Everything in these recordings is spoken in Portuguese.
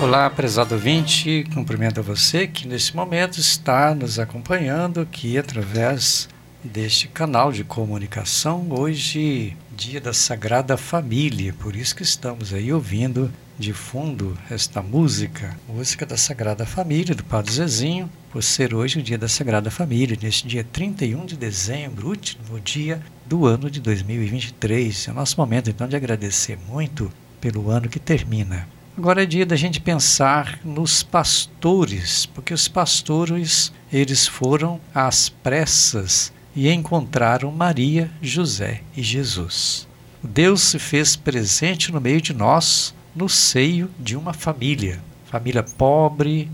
Olá, prezado ouvinte, cumprimento a você que nesse momento está nos acompanhando aqui através deste canal de comunicação. Hoje, dia da Sagrada Família, por isso que estamos aí ouvindo de fundo esta música, música da Sagrada Família, do Padre Zezinho, por ser hoje o dia da Sagrada Família, neste dia 31 de dezembro, último dia do ano de 2023. É o nosso momento então de agradecer muito pelo ano que termina. Agora é dia da gente pensar nos pastores, porque os pastores, eles foram às pressas e encontraram Maria, José e Jesus. Deus se fez presente no meio de nós, no seio de uma família, família pobre,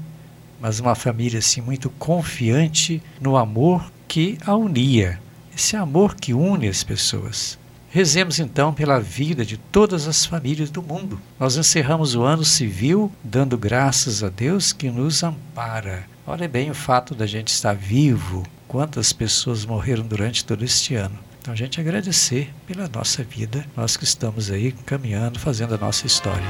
mas uma família assim muito confiante no amor que a unia, esse amor que une as pessoas. Rezemos então pela vida de todas as famílias do mundo. Nós encerramos o ano civil dando graças a Deus que nos ampara. Olha bem o fato da gente estar vivo, quantas pessoas morreram durante todo este ano. Então a gente agradecer pela nossa vida, nós que estamos aí caminhando, fazendo a nossa história.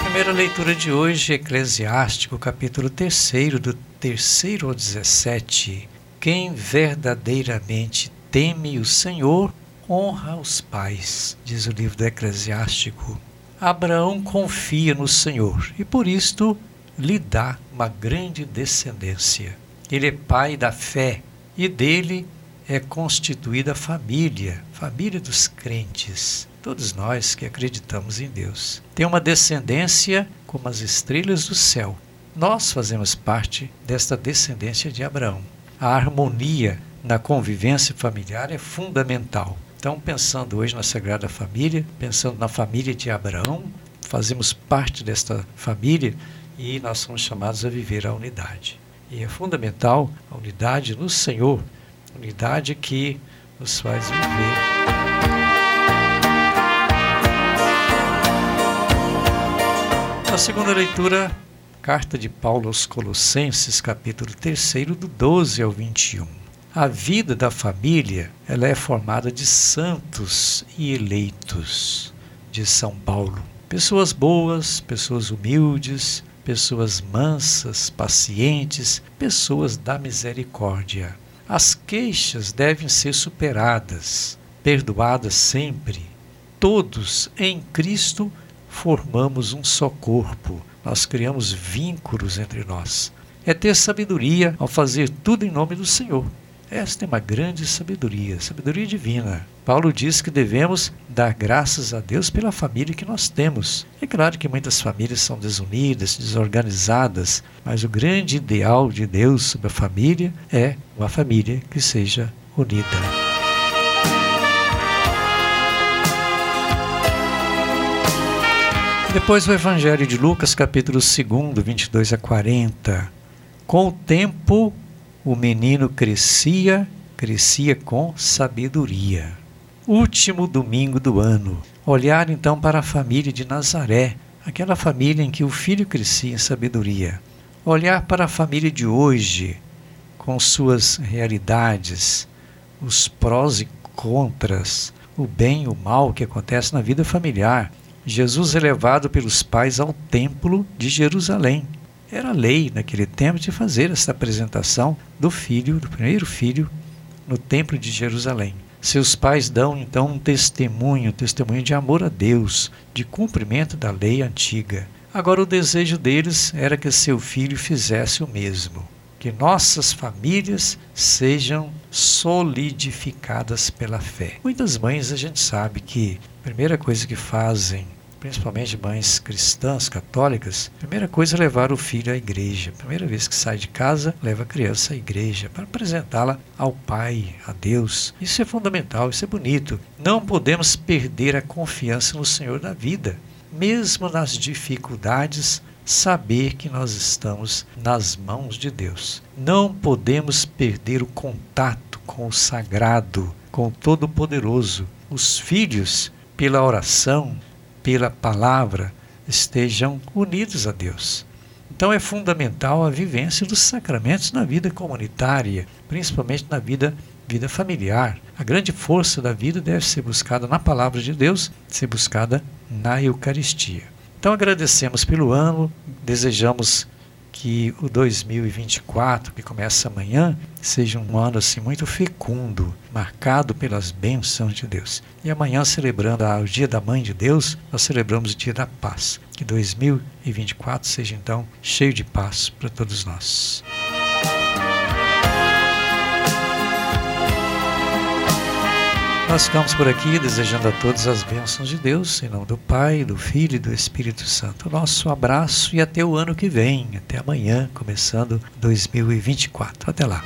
A primeira leitura de hoje, Eclesiástico, capítulo 3, do terceiro ao 17 quem verdadeiramente teme o Senhor honra os pais, diz o livro do Eclesiástico. Abraão confia no Senhor e por isto lhe dá uma grande descendência. Ele é pai da fé e dele é constituída a família, família dos crentes, todos nós que acreditamos em Deus. Tem uma descendência como as estrelas do céu. Nós fazemos parte desta descendência de Abraão a harmonia na convivência familiar é fundamental. Então, pensando hoje na Sagrada Família, pensando na família de Abraão, fazemos parte desta família e nós somos chamados a viver a unidade. E é fundamental a unidade no Senhor, unidade que nos faz viver. Na segunda leitura, Carta de Paulo aos Colossenses, capítulo 3, do 12 ao 21. A vida da família ela é formada de santos e eleitos, de São Paulo. Pessoas boas, pessoas humildes, pessoas mansas, pacientes, pessoas da misericórdia. As queixas devem ser superadas, perdoadas sempre. Todos em Cristo formamos um só corpo nós criamos vínculos entre nós. É ter sabedoria ao fazer tudo em nome do Senhor. Esta é uma grande sabedoria, sabedoria divina. Paulo diz que devemos dar graças a Deus pela família que nós temos. É claro que muitas famílias são desunidas, desorganizadas, mas o grande ideal de Deus sobre a família é uma família que seja unida. Depois o Evangelho de Lucas, capítulo 2, 22 a 40. Com o tempo, o menino crescia, crescia com sabedoria. Último domingo do ano. Olhar então para a família de Nazaré, aquela família em que o filho crescia em sabedoria. Olhar para a família de hoje, com suas realidades, os prós e contras, o bem e o mal que acontece na vida familiar Jesus é levado pelos pais ao templo de Jerusalém. Era lei naquele tempo de fazer esta apresentação do filho, do primeiro filho, no templo de Jerusalém. Seus pais dão então um testemunho, testemunho de amor a Deus, de cumprimento da lei antiga. Agora o desejo deles era que seu filho fizesse o mesmo. Que nossas famílias sejam solidificadas pela fé. Muitas mães a gente sabe que a primeira coisa que fazem principalmente mães cristãs, católicas, a primeira coisa é levar o filho à igreja. primeira vez que sai de casa, leva a criança à igreja para apresentá-la ao Pai, a Deus. Isso é fundamental, isso é bonito. Não podemos perder a confiança no Senhor da vida. Mesmo nas dificuldades, saber que nós estamos nas mãos de Deus. Não podemos perder o contato com o sagrado, com o Todo-Poderoso. Os filhos, pela oração, pela palavra estejam unidos a Deus. Então é fundamental a vivência dos sacramentos na vida comunitária, principalmente na vida, vida familiar. A grande força da vida deve ser buscada na palavra de Deus, ser buscada na Eucaristia. Então agradecemos pelo ano, desejamos que o 2024, que começa amanhã, seja um ano assim muito fecundo, marcado pelas bênçãos de Deus. E amanhã, celebrando o Dia da Mãe de Deus, nós celebramos o Dia da Paz. Que 2024 seja então cheio de paz para todos nós. Nós ficamos por aqui desejando a todos as bênçãos de Deus, em nome do Pai, do Filho e do Espírito Santo. Nosso abraço e até o ano que vem, até amanhã, começando 2024. Até lá.